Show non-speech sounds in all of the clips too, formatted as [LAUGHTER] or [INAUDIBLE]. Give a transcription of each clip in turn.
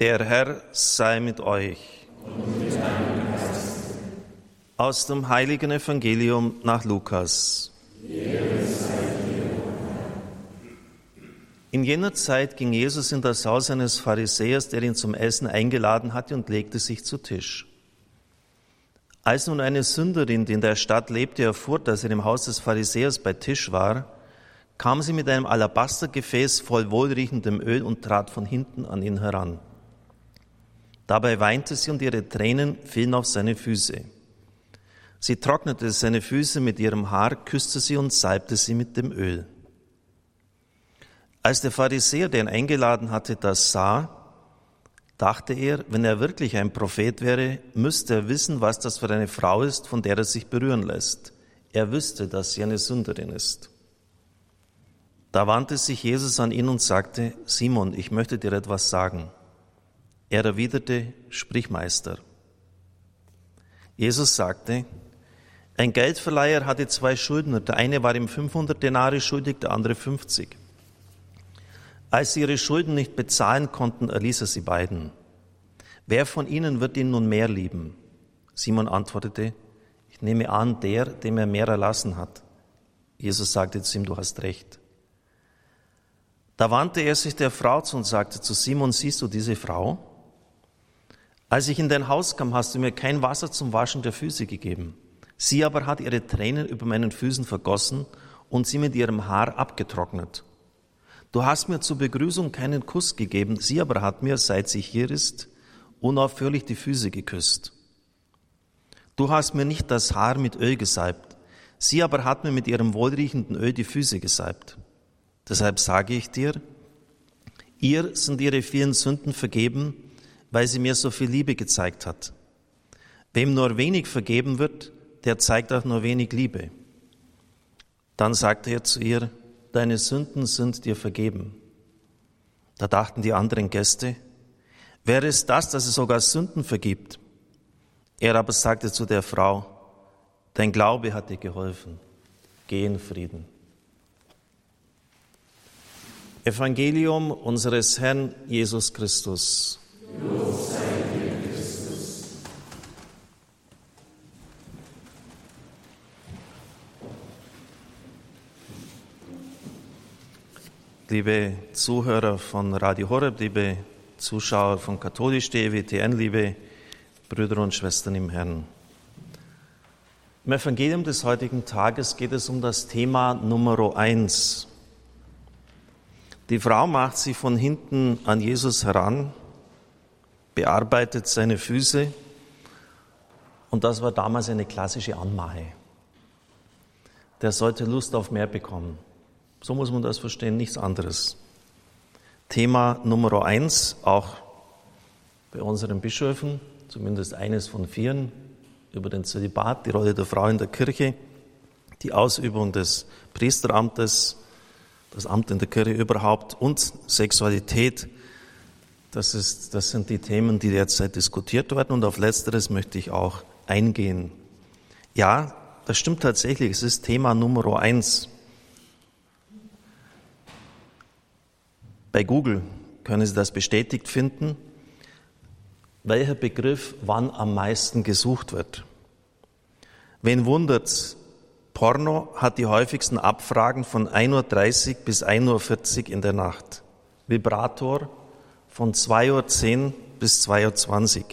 Der Herr sei mit euch. Aus dem heiligen Evangelium nach Lukas. In jener Zeit ging Jesus in das Haus eines Pharisäers, der ihn zum Essen eingeladen hatte, und legte sich zu Tisch. Als nun eine Sünderin, die in der Stadt lebte, erfuhr, dass er im Haus des Pharisäers bei Tisch war, kam sie mit einem Alabastergefäß voll wohlriechendem Öl und trat von hinten an ihn heran. Dabei weinte sie und ihre Tränen fielen auf seine Füße. Sie trocknete seine Füße mit ihrem Haar, küsste sie und salbte sie mit dem Öl. Als der Pharisäer, der ihn eingeladen hatte, das sah, dachte er, wenn er wirklich ein Prophet wäre, müsste er wissen, was das für eine Frau ist, von der er sich berühren lässt. Er wüsste, dass sie eine Sünderin ist. Da wandte sich Jesus an ihn und sagte, Simon, ich möchte dir etwas sagen. Er erwiderte, sprich Meister. Jesus sagte, ein Geldverleiher hatte zwei Schuldner. Der eine war ihm 500 Denare schuldig, der andere 50. Als sie ihre Schulden nicht bezahlen konnten, erließ er sie beiden. Wer von ihnen wird ihn nun mehr lieben? Simon antwortete, ich nehme an, der, dem er mehr erlassen hat. Jesus sagte zu ihm, du hast recht. Da wandte er sich der Frau zu und sagte zu Simon, siehst du diese Frau? Als ich in dein Haus kam, hast du mir kein Wasser zum Waschen der Füße gegeben. Sie aber hat ihre Tränen über meinen Füßen vergossen und sie mit ihrem Haar abgetrocknet. Du hast mir zur Begrüßung keinen Kuss gegeben, sie aber hat mir, seit sie hier ist, unaufhörlich die Füße geküsst. Du hast mir nicht das Haar mit Öl gesalbt, sie aber hat mir mit ihrem wohlriechenden Öl die Füße gesalbt. Deshalb sage ich dir, ihr sind ihre vielen Sünden vergeben, weil sie mir so viel Liebe gezeigt hat. Wem nur wenig vergeben wird, der zeigt auch nur wenig Liebe. Dann sagte er zu ihr, deine Sünden sind dir vergeben. Da dachten die anderen Gäste, wer ist das, dass es sogar Sünden vergibt? Er aber sagte zu der Frau, dein Glaube hat dir geholfen. Geh in Frieden. Evangelium unseres Herrn Jesus Christus. Liebe Zuhörer von Radio Horeb, liebe Zuschauer von Katholisch DWTN, liebe Brüder und Schwestern im Herrn. Im Evangelium des heutigen Tages geht es um das Thema Nummer eins. Die Frau macht sich von hinten an Jesus heran bearbeitet seine Füße. Und das war damals eine klassische Anmache. Der sollte Lust auf mehr bekommen. So muss man das verstehen, nichts anderes. Thema Nummer eins, auch bei unseren Bischöfen, zumindest eines von vieren, über den Zölibat, die Rolle der Frau in der Kirche, die Ausübung des Priesteramtes, das Amt in der Kirche überhaupt und Sexualität das, ist, das sind die Themen, die derzeit diskutiert werden und auf letzteres möchte ich auch eingehen. Ja, das stimmt tatsächlich, es ist Thema Nummer eins. Bei Google können Sie das bestätigt finden, welcher Begriff wann am meisten gesucht wird. Wen wundert's? Porno hat die häufigsten Abfragen von 1.30 Uhr bis 1.40 Uhr in der Nacht. Vibrator von 2.10 Uhr bis 2.20 Uhr.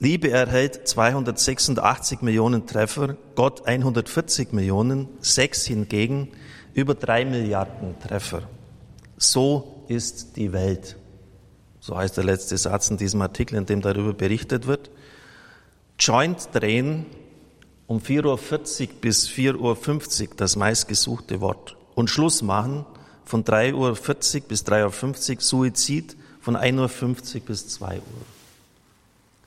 Liebe erhält 286 Millionen Treffer, Gott 140 Millionen, Sex hingegen über drei Milliarden Treffer. So ist die Welt. So heißt der letzte Satz in diesem Artikel, in dem darüber berichtet wird. Joint drehen um 4.40 Uhr bis 4.50 Uhr das meistgesuchte Wort. Und Schluss machen von 3.40 Uhr bis 3.50 Uhr Suizid von 1.50 Uhr bis 2 Uhr.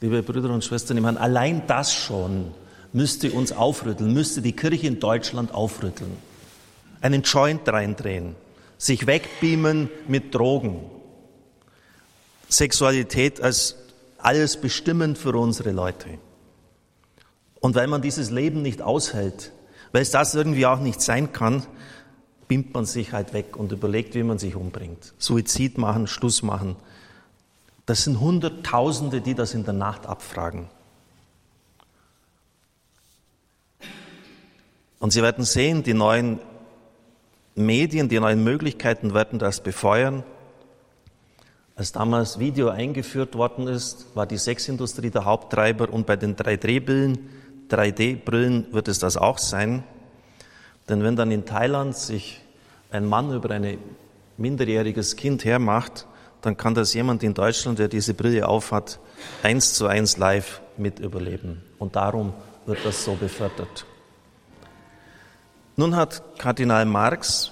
Liebe Brüder und Schwestern im Herrn, allein das schon müsste uns aufrütteln, müsste die Kirche in Deutschland aufrütteln. Einen Joint reindrehen, sich wegbeamen mit Drogen. Sexualität als alles bestimmend für unsere Leute. Und weil man dieses Leben nicht aushält, weil es das irgendwie auch nicht sein kann, beamt man sich halt weg und überlegt, wie man sich umbringt. Suizid machen, Schluss machen, Das sind Hunderttausende, die das in der Nacht abfragen. Und Sie werden sehen, die neuen Medien, die neuen Möglichkeiten werden das befeuern. Als damals Video eingeführt worden ist, war die Sexindustrie der Haupttreiber und bei den 3D-Brillen 3D-Brillen wird es das auch sein. Denn wenn dann in Thailand sich ein Mann über ein minderjähriges Kind hermacht, dann kann das jemand in Deutschland, der diese Brille aufhat, eins zu eins live mit überleben. Und darum wird das so befördert. Nun hat Kardinal Marx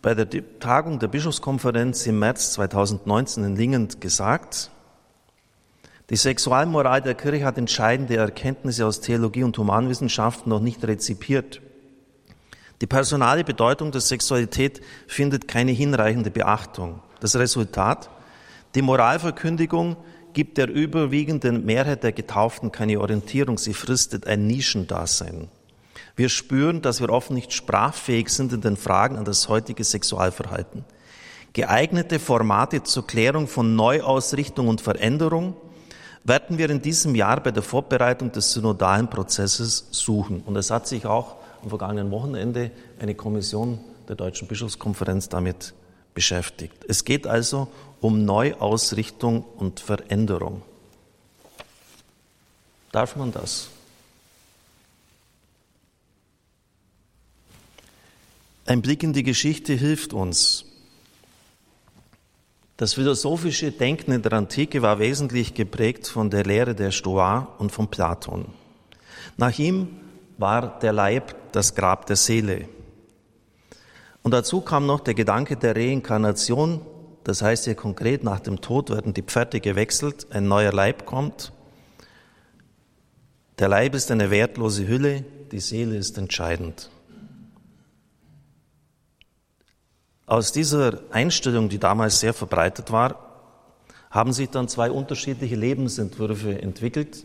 bei der Tagung der Bischofskonferenz im März 2019 in Lingen gesagt, die Sexualmoral der Kirche hat entscheidende Erkenntnisse aus Theologie und Humanwissenschaften noch nicht rezipiert. Die personale Bedeutung der Sexualität findet keine hinreichende Beachtung. Das Resultat? Die Moralverkündigung gibt der überwiegenden Mehrheit der Getauften keine Orientierung. Sie fristet ein Nischendasein. Wir spüren, dass wir oft nicht sprachfähig sind in den Fragen an das heutige Sexualverhalten. Geeignete Formate zur Klärung von Neuausrichtung und Veränderung werden wir in diesem Jahr bei der Vorbereitung des synodalen Prozesses suchen. Und es hat sich auch am vergangenen Wochenende eine Kommission der Deutschen Bischofskonferenz damit beschäftigt. Es geht also um Neuausrichtung und Veränderung. Darf man das? Ein Blick in die Geschichte hilft uns. Das philosophische Denken in der Antike war wesentlich geprägt von der Lehre der Stoa und von Platon. Nach ihm war der Leib das Grab der Seele. Und dazu kam noch der Gedanke der Reinkarnation. Das heißt hier konkret, nach dem Tod werden die Pferde gewechselt, ein neuer Leib kommt. Der Leib ist eine wertlose Hülle, die Seele ist entscheidend. Aus dieser Einstellung, die damals sehr verbreitet war, haben sich dann zwei unterschiedliche Lebensentwürfe entwickelt,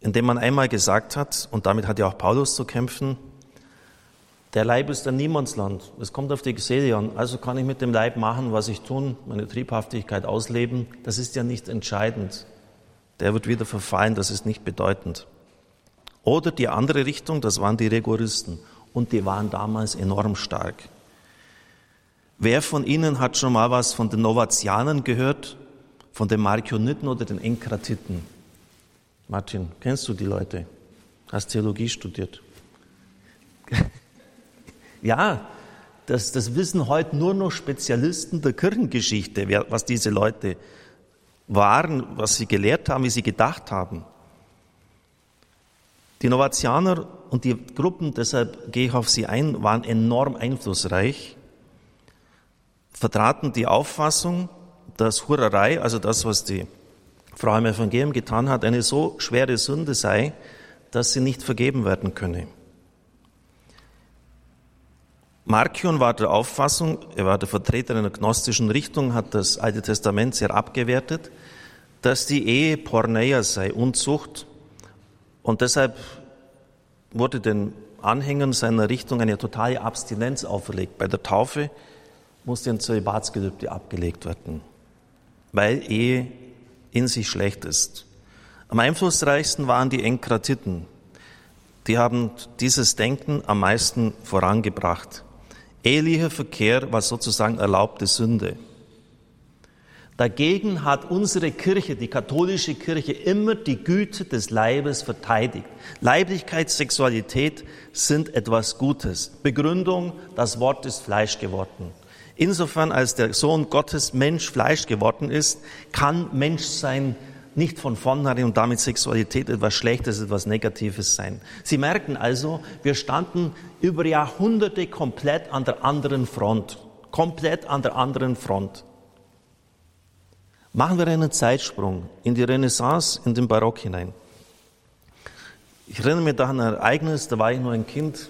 indem man einmal gesagt hat, und damit hat ja auch Paulus zu kämpfen, der Leib ist ein Niemandsland. Es kommt auf die Seele an. Also kann ich mit dem Leib machen, was ich tun, meine Triebhaftigkeit ausleben. Das ist ja nicht entscheidend. Der wird wieder verfallen, das ist nicht bedeutend. Oder die andere Richtung, das waren die Rigoristen. Und die waren damals enorm stark. Wer von Ihnen hat schon mal was von den Novatianern gehört? Von den Markioniten oder den Enkratiten? Martin, kennst du die Leute? Hast Theologie studiert? [LAUGHS] ja, das, das wissen heute nur noch Spezialisten der Kirchengeschichte, was diese Leute waren, was sie gelehrt haben, wie sie gedacht haben. Die Novatianer und die Gruppen, deshalb gehe ich auf sie ein, waren enorm einflussreich vertraten die Auffassung, dass Hurerei, also das, was die Frau im Evangelium getan hat, eine so schwere Sünde sei, dass sie nicht vergeben werden könne. Markion war der Auffassung, er war der Vertreter einer gnostischen Richtung, hat das Alte Testament sehr abgewertet, dass die Ehe Porneia sei, Unzucht. Und deshalb wurde den Anhängern seiner Richtung eine totale Abstinenz auferlegt. Bei der Taufe musste ein Zölibatsgelübde abgelegt werden, weil Ehe in sich schlecht ist. Am einflussreichsten waren die Enkratiten. Die haben dieses Denken am meisten vorangebracht. Ehelicher Verkehr war sozusagen erlaubte Sünde. Dagegen hat unsere Kirche, die katholische Kirche, immer die Güte des Leibes verteidigt. Leiblichkeit, Sexualität sind etwas Gutes. Begründung, das Wort ist Fleisch geworden. Insofern, als der Sohn Gottes Mensch Fleisch geworden ist, kann Menschsein nicht von vornherein und damit Sexualität etwas Schlechtes, etwas Negatives sein. Sie merken also, wir standen über Jahrhunderte komplett an der anderen Front. Komplett an der anderen Front. Machen wir einen Zeitsprung in die Renaissance, in den Barock hinein. Ich erinnere mich da an ein Ereignis, da war ich nur ein Kind,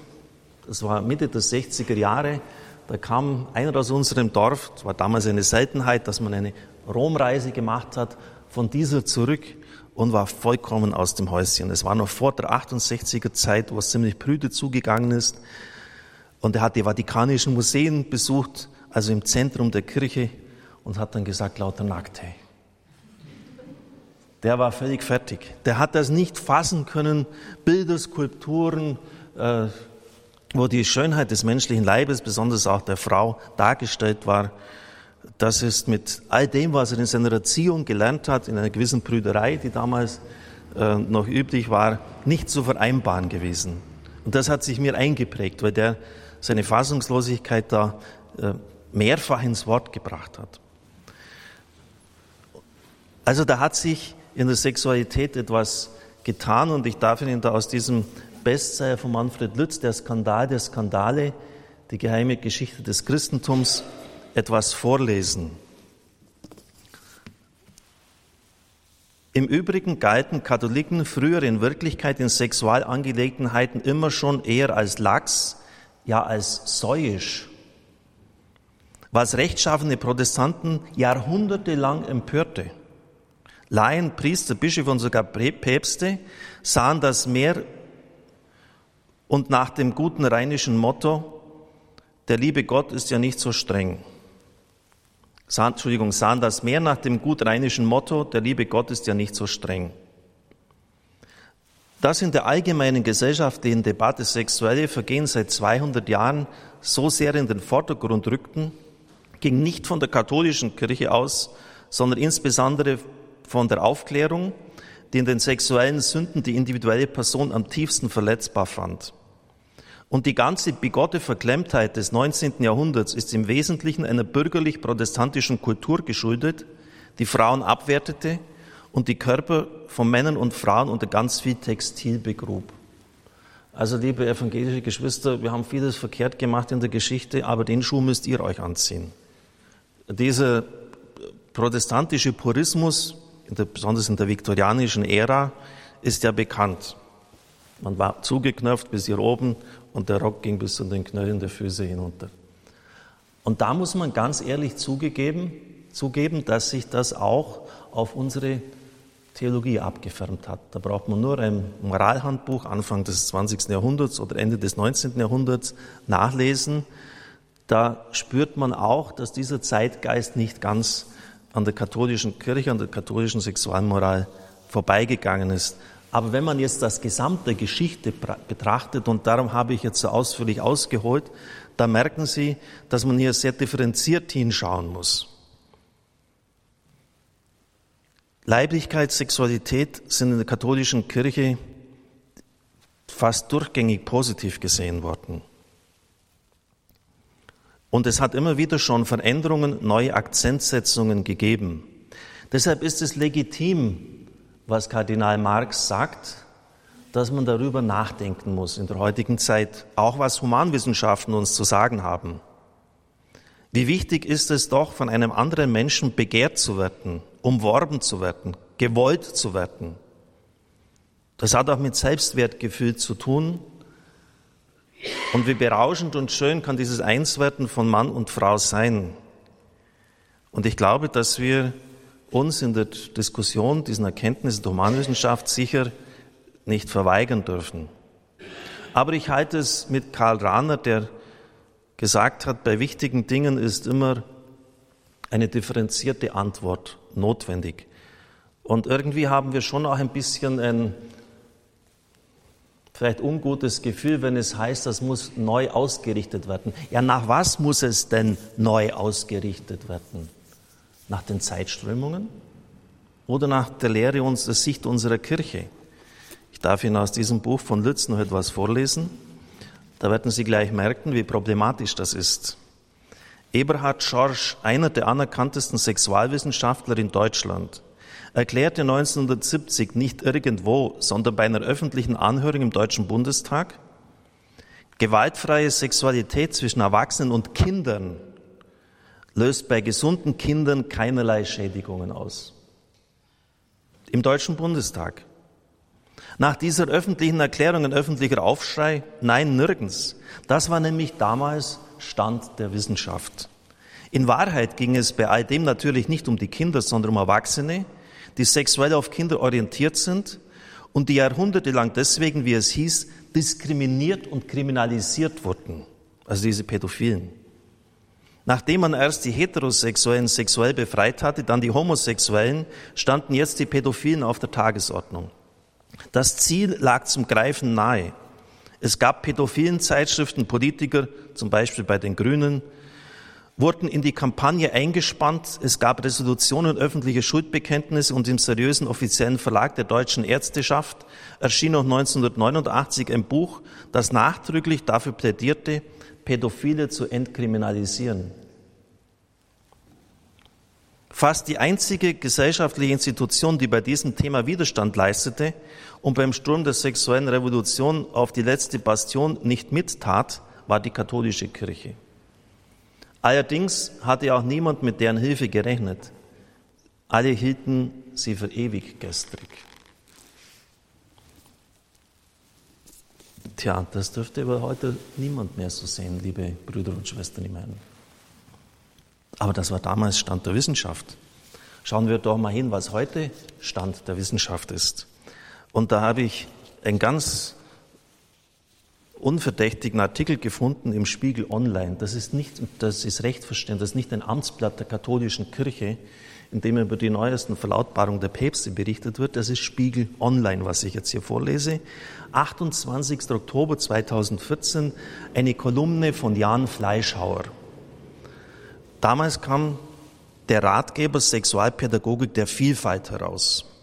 das war Mitte der 60er Jahre. Da kam einer aus unserem Dorf, es war damals eine Seltenheit, dass man eine Romreise gemacht hat, von dieser zurück und war vollkommen aus dem Häuschen. Es war noch vor der 68er Zeit, wo es ziemlich prüde zugegangen ist. Und er hat die Vatikanischen Museen besucht, also im Zentrum der Kirche. und hat dann gesagt, lauter Nackte. Der war völlig fertig. Der hat das nicht fassen können. Bilder, Skulpturen, äh, wo die Schönheit des menschlichen Leibes, besonders auch der Frau, dargestellt war. Das ist mit all dem, was er in seiner Erziehung gelernt hat, in einer gewissen Brüderei, die damals äh, noch üblich war, nicht zu vereinbaren gewesen. Und das hat sich mir eingeprägt, weil der seine Fassungslosigkeit da äh, mehrfach ins Wort gebracht hat. Also da hat sich in der Sexualität etwas getan und ich darf Ihnen da aus diesem Bestseller von Manfred Lütz, der Skandal der Skandale, die geheime Geschichte des Christentums, etwas vorlesen. Im Übrigen galten Katholiken früher in Wirklichkeit in Sexualangelegenheiten immer schon eher als lax, ja als säuisch, was rechtschaffene Protestanten jahrhundertelang empörte. Laien, Priester, Bischöfe und sogar Päpste sahen das mehr und nach dem guten rheinischen Motto, der liebe Gott ist ja nicht so streng. Sahen, Entschuldigung, sahen das mehr nach dem gut rheinischen Motto, der liebe Gott ist ja nicht so streng. Das in der allgemeinen gesellschaftlichen Debatte sexuelle Vergehen seit 200 Jahren so sehr in den Vordergrund rückten, ging nicht von der katholischen Kirche aus, sondern insbesondere von der Aufklärung, die in den sexuellen Sünden die individuelle Person am tiefsten verletzbar fand. Und die ganze bigotte Verklemmtheit des 19. Jahrhunderts ist im Wesentlichen einer bürgerlich-protestantischen Kultur geschuldet, die Frauen abwertete und die Körper von Männern und Frauen unter ganz viel Textil begrub. Also, liebe evangelische Geschwister, wir haben vieles verkehrt gemacht in der Geschichte, aber den Schuh müsst ihr euch anziehen. Dieser protestantische Purismus, der, besonders in der viktorianischen Ära, ist ja bekannt. Man war zugeknöpft bis hier oben und der Rock ging bis zu den Knöcheln der Füße hinunter. Und da muss man ganz ehrlich zugegeben, zugeben, dass sich das auch auf unsere Theologie abgefärbt hat. Da braucht man nur ein Moralhandbuch Anfang des 20. Jahrhunderts oder Ende des 19. Jahrhunderts nachlesen. Da spürt man auch, dass dieser Zeitgeist nicht ganz an der katholischen Kirche, an der katholischen Sexualmoral vorbeigegangen ist. Aber wenn man jetzt das gesamte Geschichte betrachtet, und darum habe ich jetzt so ausführlich ausgeholt, da merken Sie, dass man hier sehr differenziert hinschauen muss. Leiblichkeit, Sexualität sind in der katholischen Kirche fast durchgängig positiv gesehen worden. Und es hat immer wieder schon Veränderungen, neue Akzentsetzungen gegeben. Deshalb ist es legitim, was Kardinal Marx sagt, dass man darüber nachdenken muss in der heutigen Zeit, auch was Humanwissenschaften uns zu sagen haben. Wie wichtig ist es doch, von einem anderen Menschen begehrt zu werden, umworben zu werden, gewollt zu werden. Das hat auch mit Selbstwertgefühl zu tun, und wie berauschend und schön kann dieses Einswerden von Mann und Frau sein. Und ich glaube, dass wir uns in der Diskussion diesen Erkenntnissen der Humanwissenschaft sicher nicht verweigern dürfen. Aber ich halte es mit Karl Rahner, der gesagt hat, bei wichtigen Dingen ist immer eine differenzierte Antwort notwendig. Und irgendwie haben wir schon auch ein bisschen ein vielleicht ungutes Gefühl, wenn es heißt, das muss neu ausgerichtet werden. Ja, nach was muss es denn neu ausgerichtet werden? Nach den Zeitströmungen oder nach der Lehre und der Sicht unserer Kirche? Ich darf Ihnen aus diesem Buch von Lütz noch etwas vorlesen. Da werden Sie gleich merken, wie problematisch das ist. Eberhard Schorsch, einer der anerkanntesten Sexualwissenschaftler in Deutschland, erklärte 1970 nicht irgendwo, sondern bei einer öffentlichen Anhörung im Deutschen Bundestag, gewaltfreie Sexualität zwischen Erwachsenen und Kindern löst bei gesunden Kindern keinerlei Schädigungen aus. Im Deutschen Bundestag. Nach dieser öffentlichen Erklärung ein öffentlicher Aufschrei, nein, nirgends. Das war nämlich damals Stand der Wissenschaft. In Wahrheit ging es bei all dem natürlich nicht um die Kinder, sondern um Erwachsene, die sexuell auf Kinder orientiert sind und die jahrhundertelang deswegen, wie es hieß, diskriminiert und kriminalisiert wurden. Also diese Pädophilen. Nachdem man erst die Heterosexuellen sexuell befreit hatte, dann die Homosexuellen, standen jetzt die Pädophilen auf der Tagesordnung. Das Ziel lag zum Greifen nahe. Es gab pädophilen Zeitschriften, Politiker, zum Beispiel bei den Grünen, wurden in die Kampagne eingespannt. Es gab Resolutionen, öffentliche Schuldbekenntnisse und im seriösen offiziellen Verlag der deutschen Ärzteschaft erschien noch 1989 ein Buch, das nachdrücklich dafür plädierte, Pädophile zu entkriminalisieren. Fast die einzige gesellschaftliche Institution, die bei diesem Thema Widerstand leistete und beim Sturm der sexuellen Revolution auf die letzte Bastion nicht mittat, war die katholische Kirche. Allerdings hatte auch niemand mit deren Hilfe gerechnet. Alle hielten sie für ewig gestrig. Tja, das dürfte aber heute niemand mehr so sehen, liebe Brüder und Schwestern im Herrn. Aber das war damals Stand der Wissenschaft. Schauen wir doch mal hin, was heute Stand der Wissenschaft ist. Und da habe ich ein ganz unverdächtigen Artikel gefunden im Spiegel Online. Das ist nicht, das ist recht verstehen, das ist nicht ein Amtsblatt der katholischen Kirche, in dem über die neuesten Verlautbarungen der Päpste berichtet wird. Das ist Spiegel Online, was ich jetzt hier vorlese. 28. Oktober 2014, eine Kolumne von Jan Fleischhauer. Damals kam der Ratgeber Sexualpädagogik der Vielfalt heraus.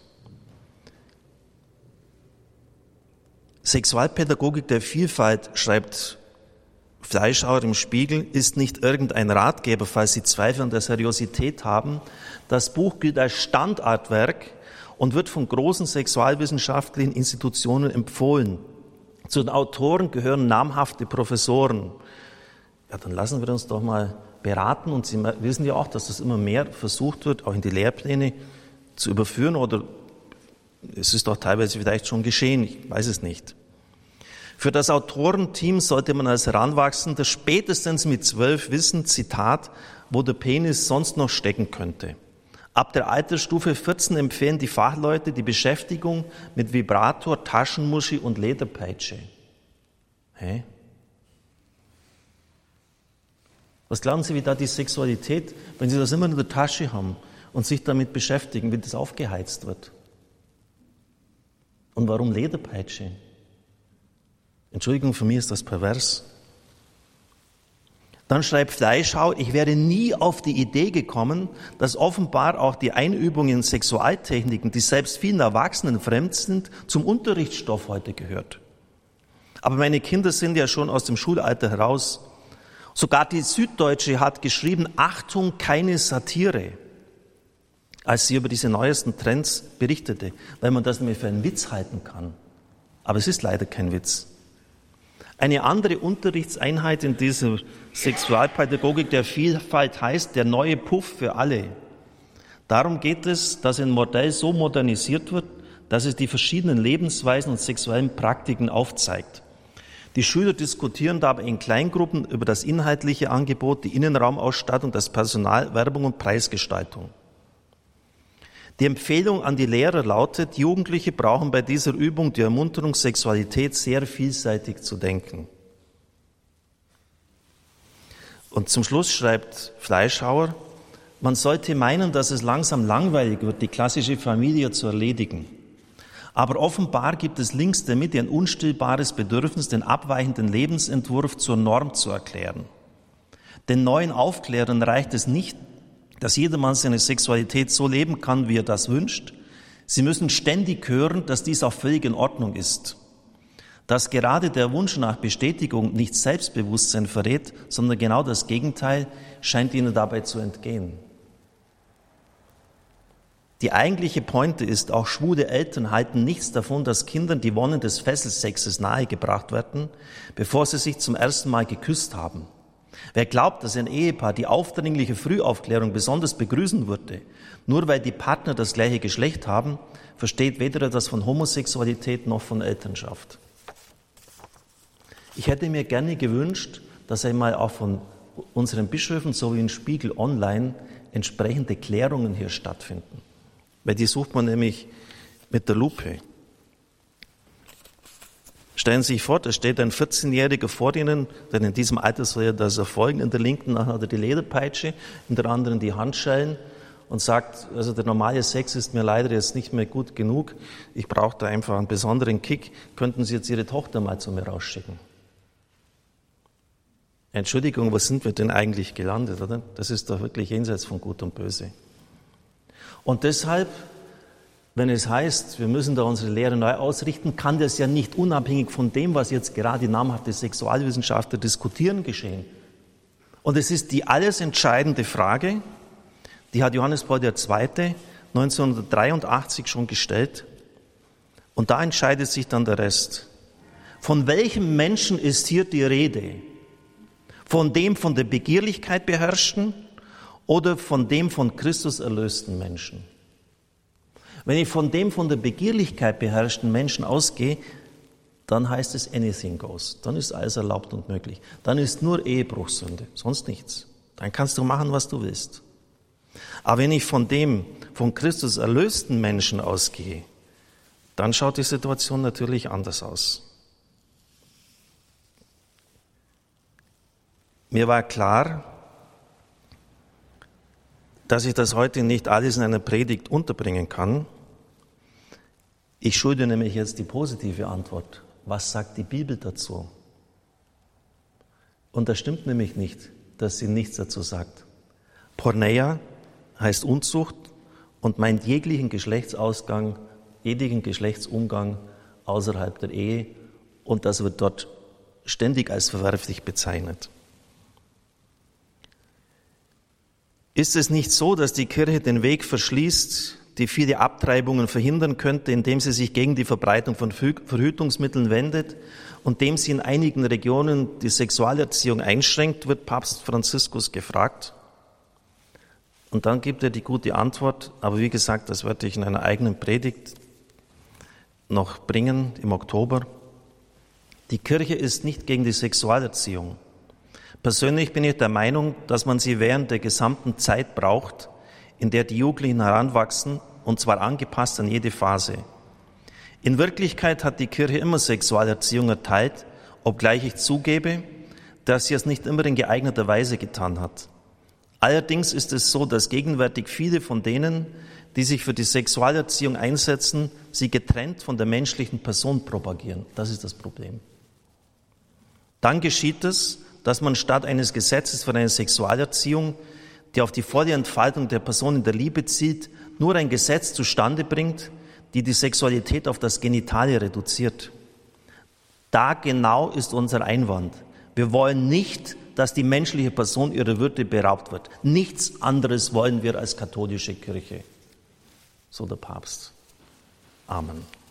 Sexualpädagogik der Vielfalt, schreibt Fleischhauer im Spiegel, ist nicht irgendein Ratgeber, falls Sie Zweifel an der Seriosität haben. Das Buch gilt als Standardwerk und wird von großen sexualwissenschaftlichen Institutionen empfohlen. Zu den Autoren gehören namhafte Professoren. Ja, dann lassen wir uns doch mal beraten und Sie wissen ja auch, dass das immer mehr versucht wird, auch in die Lehrpläne zu überführen oder es ist doch teilweise vielleicht schon geschehen, ich weiß es nicht. Für das Autorenteam sollte man als Heranwachsender spätestens mit zwölf wissen, Zitat, wo der Penis sonst noch stecken könnte. Ab der Altersstufe 14 empfehlen die Fachleute die Beschäftigung mit Vibrator, Taschenmuschi und Lederpeitsche. Hä? Was glauben Sie, wie da die Sexualität, wenn Sie das immer in der Tasche haben und sich damit beschäftigen, wie das aufgeheizt wird? Und warum Lederpeitsche? Entschuldigung, für mich ist das pervers. Dann schreibt Fleischhau, ich wäre nie auf die Idee gekommen, dass offenbar auch die Einübung in Sexualtechniken, die selbst vielen Erwachsenen fremd sind, zum Unterrichtsstoff heute gehört. Aber meine Kinder sind ja schon aus dem Schulalter heraus. Sogar die Süddeutsche hat geschrieben, Achtung, keine Satire als sie über diese neuesten Trends berichtete, weil man das nämlich für einen Witz halten kann. Aber es ist leider kein Witz. Eine andere Unterrichtseinheit in dieser Sexualpädagogik der Vielfalt heißt der neue Puff für alle. Darum geht es, dass ein Modell so modernisiert wird, dass es die verschiedenen Lebensweisen und sexuellen Praktiken aufzeigt. Die Schüler diskutieren dabei in Kleingruppen über das inhaltliche Angebot, die Innenraumausstattung, das Personal, Werbung und Preisgestaltung. Die Empfehlung an die Lehrer lautet, Jugendliche brauchen bei dieser Übung die Ermunterung, Sexualität sehr vielseitig zu denken. Und zum Schluss schreibt Fleischhauer, man sollte meinen, dass es langsam langweilig wird, die klassische Familie zu erledigen. Aber offenbar gibt es links der Mitte ein unstillbares Bedürfnis, den abweichenden Lebensentwurf zur Norm zu erklären. Den neuen Aufklärern reicht es nicht, dass jedermann seine Sexualität so leben kann, wie er das wünscht. Sie müssen ständig hören, dass dies auch völlig in Ordnung ist. Dass gerade der Wunsch nach Bestätigung nicht Selbstbewusstsein verrät, sondern genau das Gegenteil, scheint ihnen dabei zu entgehen. Die eigentliche Pointe ist, auch schwule Eltern halten nichts davon, dass Kindern die Wonnen des Fesselsexes nahegebracht werden, bevor sie sich zum ersten Mal geküsst haben. Wer glaubt, dass ein Ehepaar die aufdringliche Frühaufklärung besonders begrüßen würde, nur weil die Partner das gleiche Geschlecht haben, versteht weder etwas von Homosexualität noch von Elternschaft. Ich hätte mir gerne gewünscht, dass einmal auch von unseren Bischöfen sowie in Spiegel Online entsprechende Klärungen hier stattfinden. Weil die sucht man nämlich mit der Lupe. Stellen Sie sich vor, da steht ein 14-Jähriger vor Ihnen, denn in diesem Alter soll ja das erfolgen. In der linken hat er die Lederpeitsche, in der anderen die Handschellen und sagt, also der normale Sex ist mir leider jetzt nicht mehr gut genug. Ich brauche da einfach einen besonderen Kick. Könnten Sie jetzt Ihre Tochter mal zu mir rausschicken? Entschuldigung, wo sind wir denn eigentlich gelandet, oder? Das ist doch wirklich jenseits von Gut und Böse. Und deshalb wenn es heißt, wir müssen da unsere Lehre neu ausrichten, kann das ja nicht unabhängig von dem, was jetzt gerade namhafte Sexualwissenschaftler diskutieren, geschehen. Und es ist die alles entscheidende Frage, die hat Johannes Paul II. 1983 schon gestellt. Und da entscheidet sich dann der Rest. Von welchem Menschen ist hier die Rede? Von dem von der Begierlichkeit beherrschten oder von dem von Christus erlösten Menschen? Wenn ich von dem von der Begierlichkeit beherrschten Menschen ausgehe, dann heißt es anything goes. Dann ist alles erlaubt und möglich. Dann ist nur Ehebruchsünde, sonst nichts. Dann kannst du machen, was du willst. Aber wenn ich von dem von Christus erlösten Menschen ausgehe, dann schaut die Situation natürlich anders aus. Mir war klar, dass ich das heute nicht alles in einer Predigt unterbringen kann. Ich schulde nämlich jetzt die positive Antwort. Was sagt die Bibel dazu? Und das stimmt nämlich nicht, dass sie nichts dazu sagt. Porneia heißt Unzucht und meint jeglichen Geschlechtsausgang, jeglichen Geschlechtsumgang außerhalb der Ehe und das wird dort ständig als verwerflich bezeichnet. Ist es nicht so, dass die Kirche den Weg verschließt, die viele Abtreibungen verhindern könnte, indem sie sich gegen die Verbreitung von Verhütungsmitteln wendet und dem sie in einigen Regionen die Sexualerziehung einschränkt, wird Papst Franziskus gefragt. Und dann gibt er die gute Antwort, aber wie gesagt, das werde ich in einer eigenen Predigt noch bringen im Oktober. Die Kirche ist nicht gegen die Sexualerziehung. Persönlich bin ich der Meinung, dass man sie während der gesamten Zeit braucht, in der die Jugendlichen heranwachsen, und zwar angepasst an jede Phase. In Wirklichkeit hat die Kirche immer Sexualerziehung erteilt, obgleich ich zugebe, dass sie es nicht immer in geeigneter Weise getan hat. Allerdings ist es so, dass gegenwärtig viele von denen, die sich für die Sexualerziehung einsetzen, sie getrennt von der menschlichen Person propagieren. Das ist das Problem. Dann geschieht es, dass man statt eines Gesetzes für eine Sexualerziehung, die auf die volle Entfaltung der Person in der Liebe zielt, nur ein Gesetz zustande bringt, die die Sexualität auf das Genitale reduziert. Da genau ist unser Einwand. Wir wollen nicht, dass die menschliche Person ihrer Würde beraubt wird. Nichts anderes wollen wir als katholische Kirche. So der Papst. Amen.